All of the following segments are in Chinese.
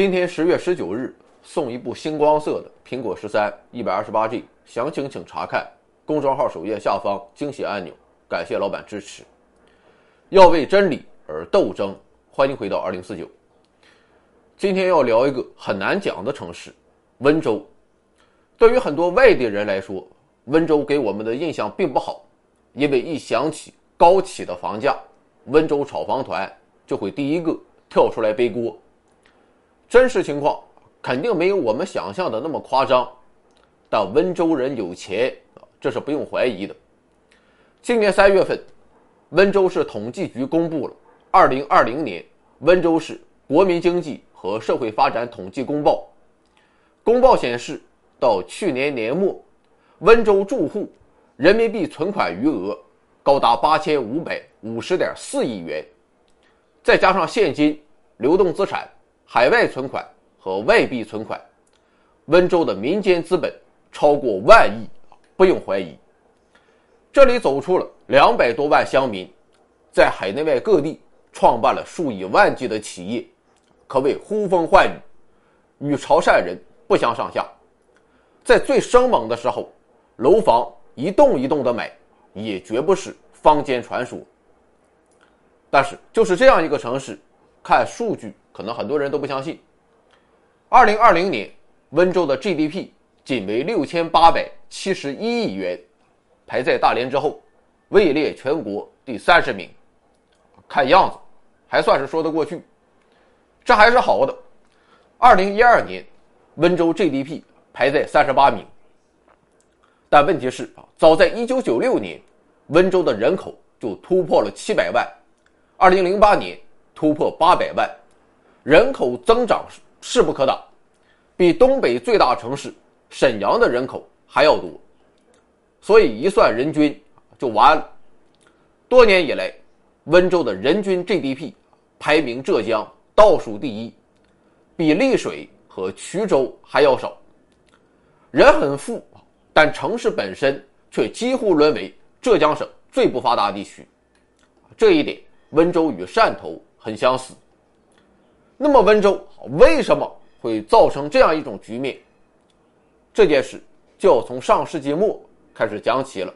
今天十月十九日送一部星光色的苹果十三一百二十八 G，详情请查看公众号首页下方惊喜按钮。感谢老板支持。要为真理而斗争，欢迎回到二零四九。今天要聊一个很难讲的城市——温州。对于很多外地人来说，温州给我们的印象并不好，因为一想起高企的房价，温州炒房团就会第一个跳出来背锅。真实情况肯定没有我们想象的那么夸张，但温州人有钱这是不用怀疑的。今年三月份，温州市统计局公布了《二零二零年温州市国民经济和社会发展统计公报》。公报显示，到去年年末，温州住户人民币存款余额高达八千五百五十点四亿元，再加上现金、流动资产。海外存款和外币存款，温州的民间资本超过万亿，不用怀疑。这里走出了两百多万乡民，在海内外各地创办了数以万计的企业，可谓呼风唤雨，与潮汕人不相上下。在最生猛的时候，楼房一栋一栋的买，也绝不是坊间传说。但是，就是这样一个城市，看数据。可能很多人都不相信。二零二零年，温州的 GDP 仅为六千八百七十一亿元，排在大连之后，位列全国第三十名。看样子，还算是说得过去。这还是好的。二零一二年，温州 GDP 排在三十八名。但问题是啊，早在一九九六年，温州的人口就突破了七百万，二零零八年突破八百万。人口增长势不可挡，比东北最大城市沈阳的人口还要多，所以一算人均就完了。多年以来，温州的人均 GDP 排名浙江倒数第一，比丽水和衢州还要少。人很富，但城市本身却几乎沦为浙江省最不发达地区。这一点，温州与汕头很相似。那么温州为什么会造成这样一种局面？这件事就要从上世纪末开始讲起了。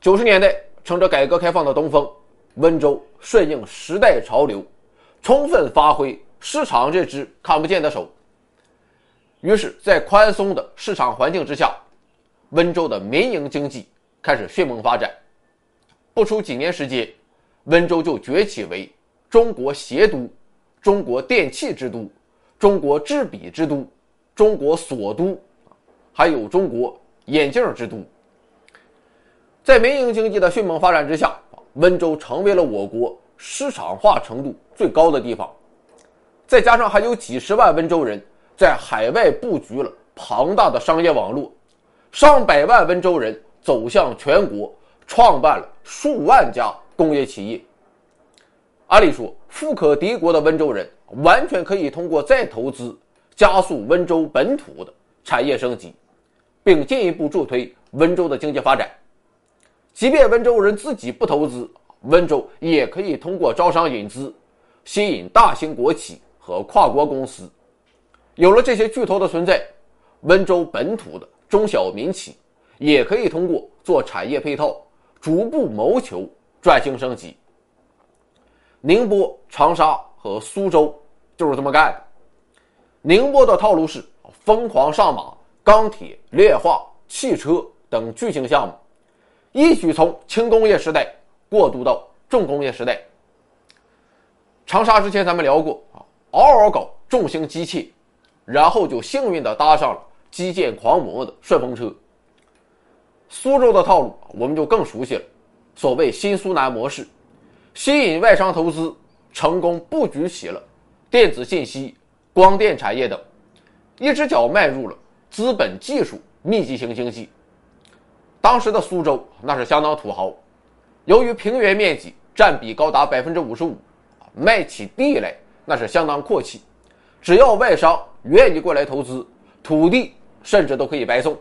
九十年代，乘着改革开放的东风，温州顺应时代潮流，充分发挥市场这只看不见的手。于是，在宽松的市场环境之下，温州的民营经济开始迅猛发展。不出几年时间，温州就崛起为中国鞋都。中国电器之都，中国制笔之都，中国锁都，还有中国眼镜之都。在民营经济的迅猛发展之下，温州成为了我国市场化程度最高的地方。再加上还有几十万温州人在海外布局了庞大的商业网络，上百万温州人走向全国，创办了数万家工业企业。按理说，富可敌国的温州人完全可以通过再投资，加速温州本土的产业升级，并进一步助推温州的经济发展。即便温州人自己不投资，温州也可以通过招商引资，吸引大型国企和跨国公司。有了这些巨头的存在，温州本土的中小民企也可以通过做产业配套，逐步谋求转型升级。宁波、长沙和苏州就是这么干的。宁波的套路是疯狂上马，钢铁、炼化、汽车等巨型项目，一举从轻工业时代过渡到重工业时代。长沙之前咱们聊过啊，嗷嗷搞重型机器，然后就幸运的搭上了基建狂魔的顺风车。苏州的套路我们就更熟悉了，所谓新苏南模式。吸引外商投资，成功布局起了电子信息、光电产业等，一只脚迈入了资本技术密集型经济。当时的苏州那是相当土豪，由于平原面积占比高达百分之五十五，卖起地来那是相当阔气。只要外商愿意过来投资，土地甚至都可以白送。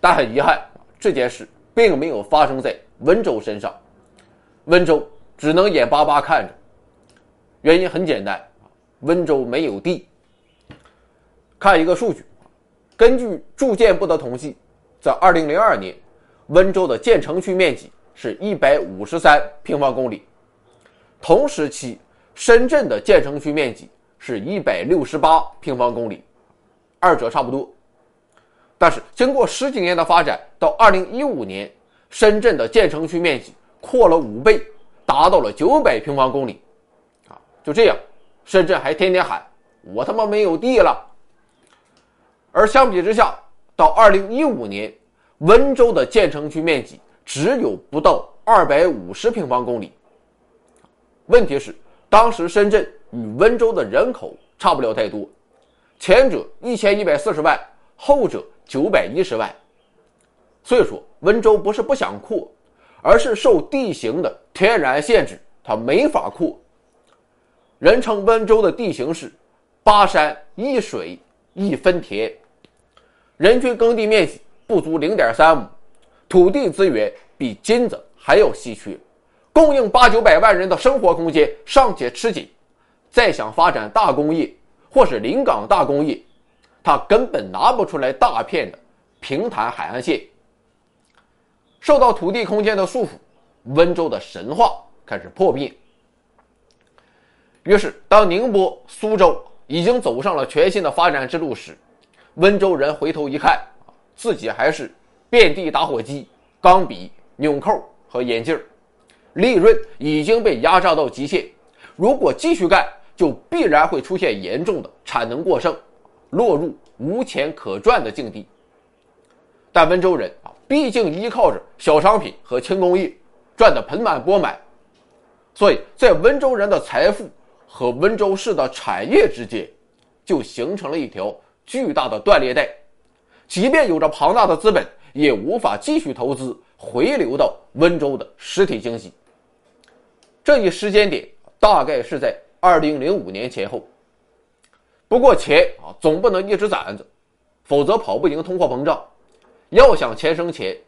但很遗憾，这件事并没有发生在温州身上。温州只能眼巴巴看着，原因很简单，温州没有地。看一个数据，根据住建部的统计，在2002年，温州的建成区面积是153平方公里，同时期深圳的建成区面积是168平方公里，二者差不多。但是经过十几年的发展，到2015年，深圳的建成区面积扩了五倍，达到了900平方公里。啊，就这样，深圳还天天喊我他妈没有地了。而相比之下，到2015年，温州的建成区面积只有不到250平方公里。问题是，当时深圳与温州的人口差不了太多，前者1140万，后者910万。所以说，温州不是不想扩，而是受地形的天然限制，它没法扩。人称温州的地形是八山一水一分田。人均耕地面积不足零点三亩，土地资源比金子还要稀缺，供应八九百万人的生活空间尚且吃紧，再想发展大工业或是临港大工业，它根本拿不出来大片的平坦海岸线。受到土地空间的束缚，温州的神话开始破灭。于是，当宁波、苏州已经走上了全新的发展之路时，温州人回头一看，自己还是遍地打火机、钢笔、纽扣和眼镜利润已经被压榨到极限。如果继续干，就必然会出现严重的产能过剩，落入无钱可赚的境地。但温州人啊，毕竟依靠着小商品和轻工业赚得盆满钵满，所以在温州人的财富和温州市的产业之间，就形成了一条。巨大的断裂带，即便有着庞大的资本，也无法继续投资回流到温州的实体经济。这一时间点大概是在二零零五年前后。不过钱啊，总不能一直攒着，否则跑不赢通货膨胀。要想钱生钱，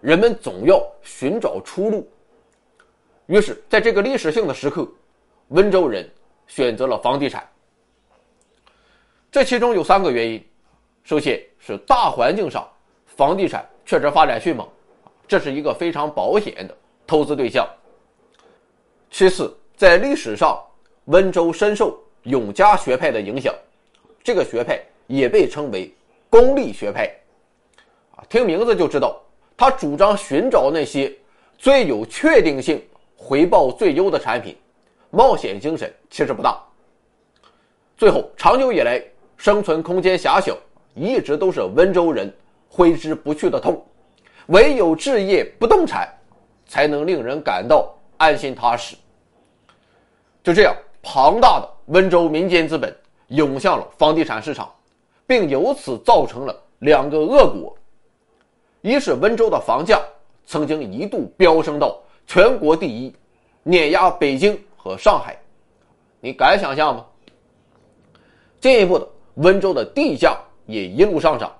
人们总要寻找出路。于是，在这个历史性的时刻，温州人选择了房地产。这其中有三个原因，首先是大环境上，房地产确实发展迅猛，这是一个非常保险的投资对象。其次，在历史上，温州深受永嘉学派的影响，这个学派也被称为功利学派，啊，听名字就知道，他主张寻找那些最有确定性、回报最优的产品，冒险精神其实不大。最后，长久以来。生存空间狭小，一直都是温州人挥之不去的痛。唯有置业不动产，才能令人感到安心踏实。就这样，庞大的温州民间资本涌向了房地产市场，并由此造成了两个恶果：一是温州的房价曾经一度飙升到全国第一，碾压北京和上海。你敢想象吗？进一步的。温州的地价也一路上涨，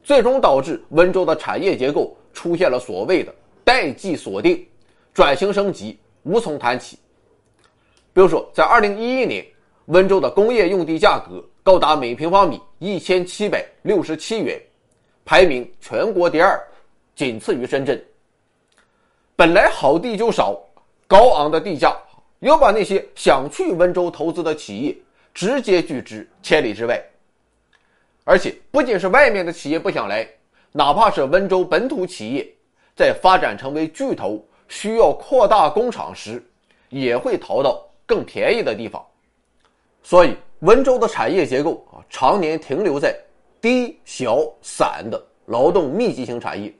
最终导致温州的产业结构出现了所谓的代际锁定，转型升级无从谈起。比如说，在二零一一年，温州的工业用地价格高达每平方米一千七百六十七元，排名全国第二，仅次于深圳。本来好地就少，高昂的地价又把那些想去温州投资的企业。直接拒之千里之外，而且不仅是外面的企业不想来，哪怕是温州本土企业，在发展成为巨头需要扩大工厂时，也会逃到更便宜的地方。所以，温州的产业结构啊，常年停留在低小散的劳动密集型产业。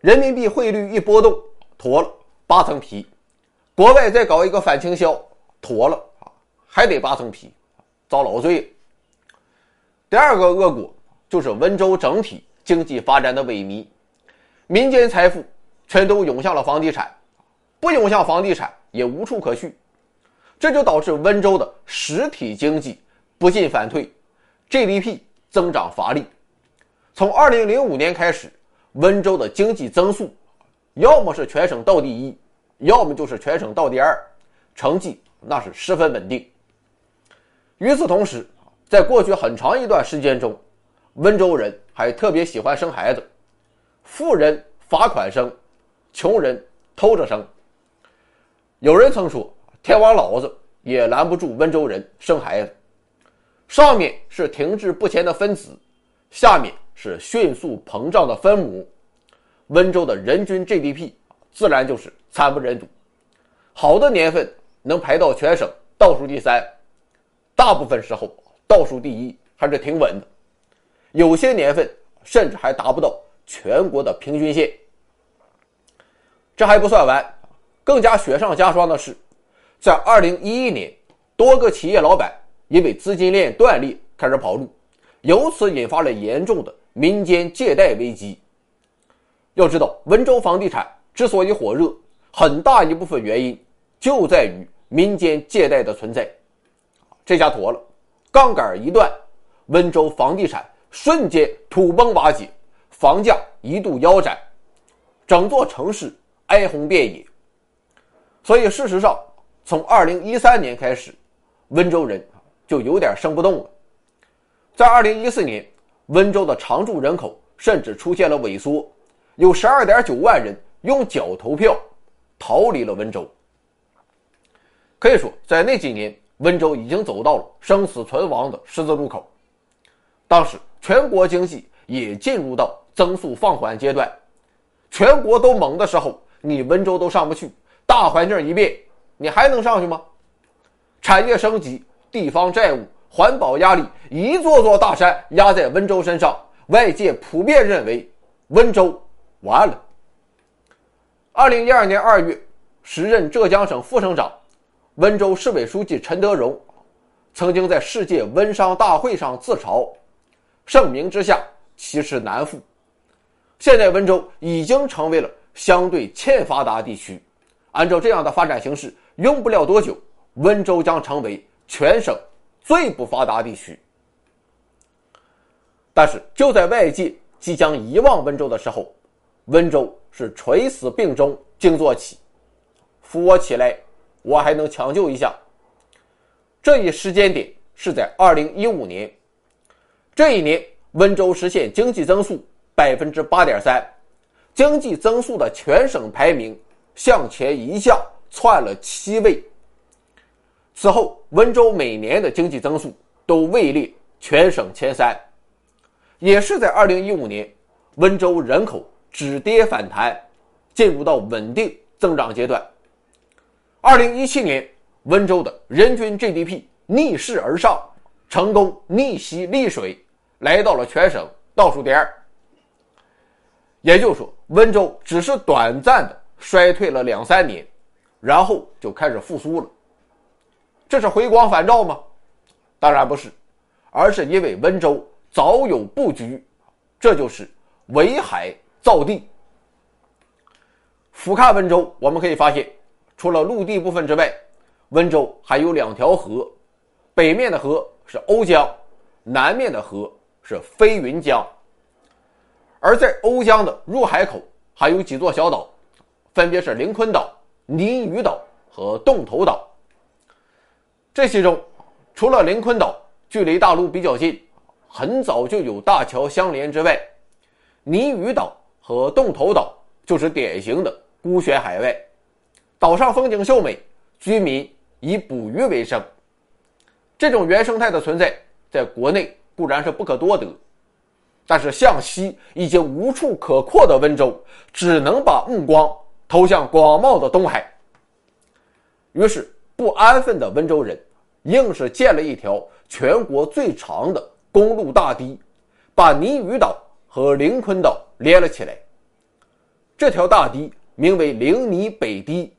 人民币汇率一波动，脱了八层皮；国外再搞一个反倾销，脱了啊，还得八层皮。遭老罪。第二个恶果就是温州整体经济发展的萎靡，民间财富全都涌向了房地产，不涌向房地产也无处可去，这就导致温州的实体经济不进反退，GDP 增长乏力。从2005年开始，温州的经济增速要么是全省倒第一，要么就是全省倒第二，成绩那是十分稳定。与此同时，在过去很长一段时间中，温州人还特别喜欢生孩子，富人罚款生，穷人偷着生。有人曾说，天王老子也拦不住温州人生孩子。上面是停滞不前的分子，下面是迅速膨胀的分母。温州的人均 GDP 自然就是惨不忍睹。好的年份能排到全省倒数第三，大部分时候倒数第一还是挺稳的。有些年份甚至还达不到全国的平均线。这还不算完，更加雪上加霜的是，在2011年，多个企业老板因为资金链断裂开始跑路，由此引发了严重的民间借贷危机。要知道，温州房地产之所以火热，很大一部分原因就在于民间借贷的存在。这下妥了，杠杆一断，温州房地产瞬间土崩瓦解，房价一度腰斩，整座城市。哀鸿遍野，所以事实上，从二零一三年开始，温州人就有点生不动了。在二零一四年，温州的常住人口甚至出现了萎缩，有十二点九万人用脚投票，逃离了温州。可以说，在那几年，温州已经走到了生死存亡的十字路口。当时，全国经济也进入到增速放缓阶段，全国都猛的时候。你温州都上不去，大环境一变，你还能上去吗？产业升级、地方债务、环保压力，一座座大山压在温州身上，外界普遍认为温州完了。二零一二年二月，时任浙江省副省长、温州市委书记陈德荣，曾经在世界温商大会上自嘲：“盛名之下，其实难副。”现在温州已经成为了。相对欠发达地区，按照这样的发展形势，用不了多久，温州将成为全省最不发达地区。但是就在外界即将遗忘温州的时候，温州是垂死病中惊坐起，扶我起来，我还能抢救一下。这一时间点是在二零一五年，这一年温州实现经济增速百分之八点三。经济增速的全省排名向前一下窜了七位。此后，温州每年的经济增速都位列全省前三。也是在2015年，温州人口止跌反弹，进入到稳定增长阶段。2017年，温州的人均 GDP 逆势而上，成功逆袭丽水，来到了全省倒数第二。也就是说，温州只是短暂的衰退了两三年，然后就开始复苏了。这是回光返照吗？当然不是，而是因为温州早有布局，这就是围海造地。俯瞰温州，我们可以发现，除了陆地部分之外，温州还有两条河，北面的河是瓯江，南面的河是飞云江。而在瓯江的入海口还有几座小岛，分别是灵坤岛、泥屿岛和洞头岛。这其中，除了灵坤岛距离大陆比较近，很早就有大桥相连之外，泥屿岛和洞头岛就是典型的孤悬海外。岛上风景秀美，居民以捕鱼为生。这种原生态的存在，在国内固然是不可多得。但是向西已经无处可扩的温州，只能把目光投向广袤的东海。于是，不安分的温州人硬是建了一条全国最长的公路大堤，把泥屿岛和灵坤岛连了起来。这条大堤名为灵泥北堤，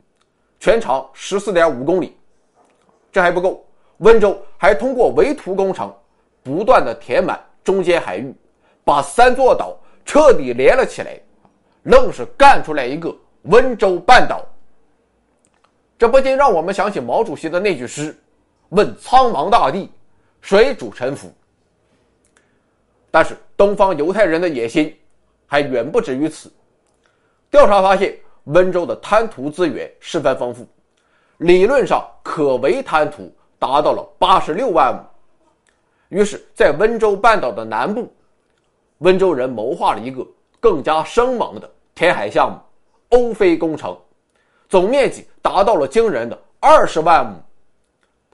全长十四点五公里。这还不够，温州还通过围土工程，不断的填满中间海域。把三座岛彻底连了起来，愣是干出来一个温州半岛。这不禁让我们想起毛主席的那句诗：“问苍茫大地，谁主沉浮？”但是东方犹太人的野心还远不止于此。调查发现，温州的滩涂资源十分丰富，理论上可为滩涂达到了八十六万亩。于是，在温州半岛的南部，温州人谋划了一个更加生猛的填海项目——欧菲工程，总面积达到了惊人的二十万亩，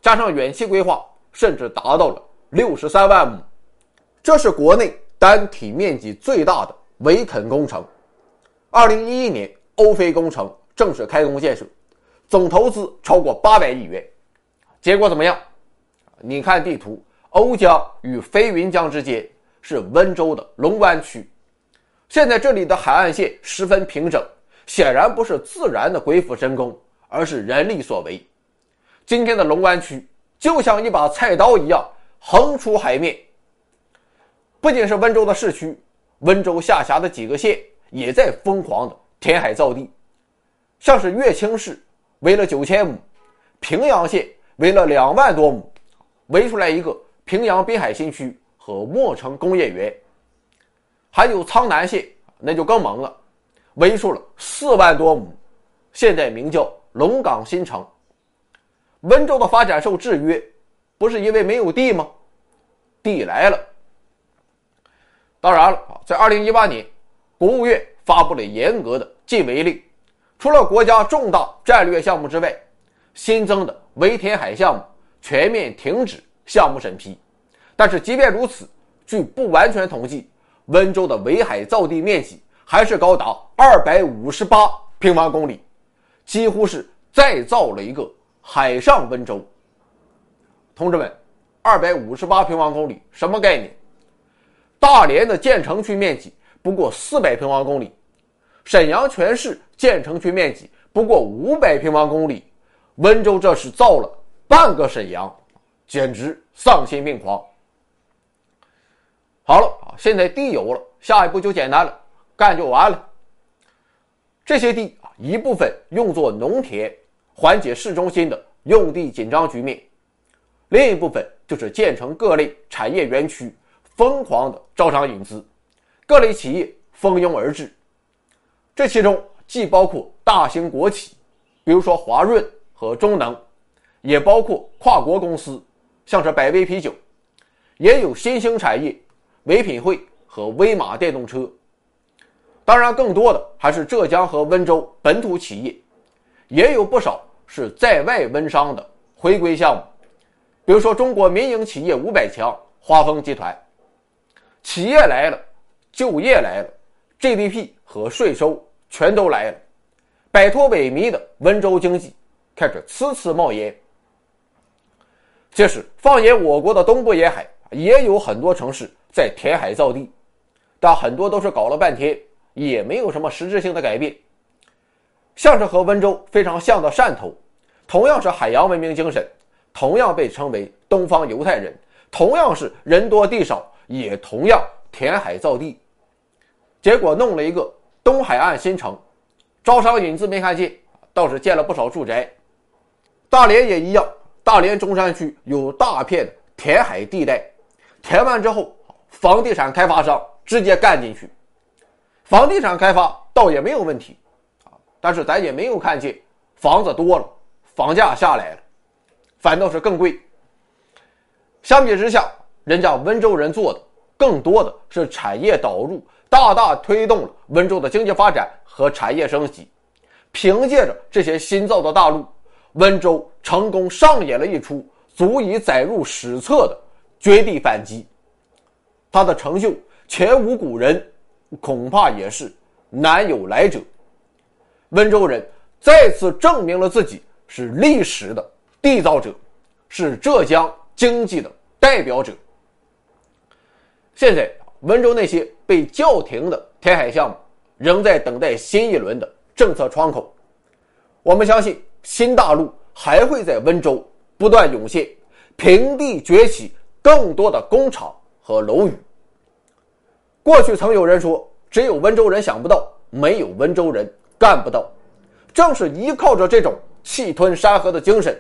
加上远期规划，甚至达到了六十三万亩。这是国内单体面积最大的围垦工程。二零一一年，欧菲工程正式开工建设，总投资超过八百亿元。结果怎么样？你看地图。瓯江与飞云江之间是温州的龙湾区，现在这里的海岸线十分平整，显然不是自然的鬼斧神工，而是人力所为。今天的龙湾区就像一把菜刀一样横出海面。不仅是温州的市区，温州下辖的几个县也在疯狂的填海造地，像是乐清市围了九千亩，平阳县围了两万多亩，围出来一个。平阳滨海新区和墨城工业园，还有苍南县，那就更猛了，围出了四万多亩，现在名叫龙岗新城。温州的发展受制约，不是因为没有地吗？地来了。当然了，在二零一八年，国务院发布了严格的禁围令，除了国家重大战略项目之外，新增的围填海项目全面停止。项目审批，但是即便如此，据不完全统计，温州的围海造地面积还是高达二百五十八平方公里，几乎是再造了一个海上温州。同志们，二百五十八平方公里什么概念？大连的建成区面积不过四百平方公里，沈阳全市建成区面积不过五百平方公里，温州这是造了半个沈阳。简直丧心病狂！好了啊，现在地有了，下一步就简单了，干就完了。这些地啊，一部分用作农田，缓解市中心的用地紧张局面；另一部分就是建成各类产业园区，疯狂的招商引资，各类企业蜂拥而至。这其中既包括大型国企，比如说华润和中能，也包括跨国公司。像是百威啤酒，也有新兴产业，唯品会和威马电动车。当然，更多的还是浙江和温州本土企业，也有不少是在外温商的回归项目。比如说，中国民营企业五百强华丰集团，企业来了，就业来了，GDP 和税收全都来了，摆脱萎靡的温州经济开始呲呲冒烟。即使放眼我国的东部沿海，也有很多城市在填海造地，但很多都是搞了半天，也没有什么实质性的改变。像是和温州非常像的汕头，同样是海洋文明精神，同样被称为东方犹太人，同样是人多地少，也同样填海造地，结果弄了一个东海岸新城，招商引资没看见，倒是建了不少住宅。大连也一样。大连中山区有大片填海地带，填完之后，房地产开发商直接干进去。房地产开发倒也没有问题，啊，但是咱也没有看见房子多了，房价下来了，反倒是更贵。相比之下，人家温州人做的更多的是产业导入，大大推动了温州的经济发展和产业升级。凭借着这些新造的大路。温州成功上演了一出足以载入史册的绝地反击，他的成就前无古人，恐怕也是难有来者。温州人再次证明了自己是历史的缔造者，是浙江经济的代表者。现在，温州那些被叫停的填海项目，仍在等待新一轮的政策窗口。我们相信。新大陆还会在温州不断涌现，平地崛起更多的工厂和楼宇。过去曾有人说，只有温州人想不到，没有温州人干不到。正是依靠着这种气吞山河的精神，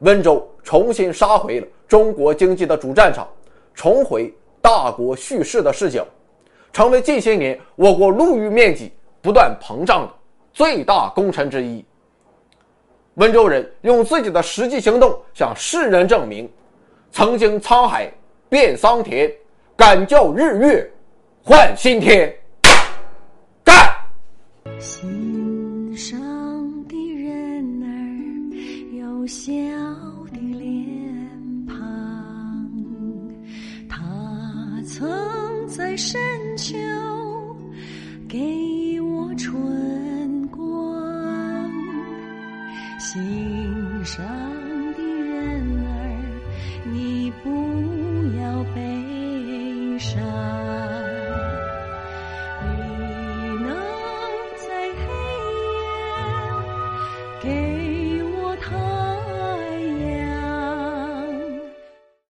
温州重新杀回了中国经济的主战场，重回大国叙事的视角，成为近些年我国陆域面积不断膨胀的最大功臣之一。温州人用自己的实际行动向世人证明：曾经沧海变桑田，敢叫日月换新天。干！心上的人儿有笑的脸庞，他曾在深秋给我春光。心上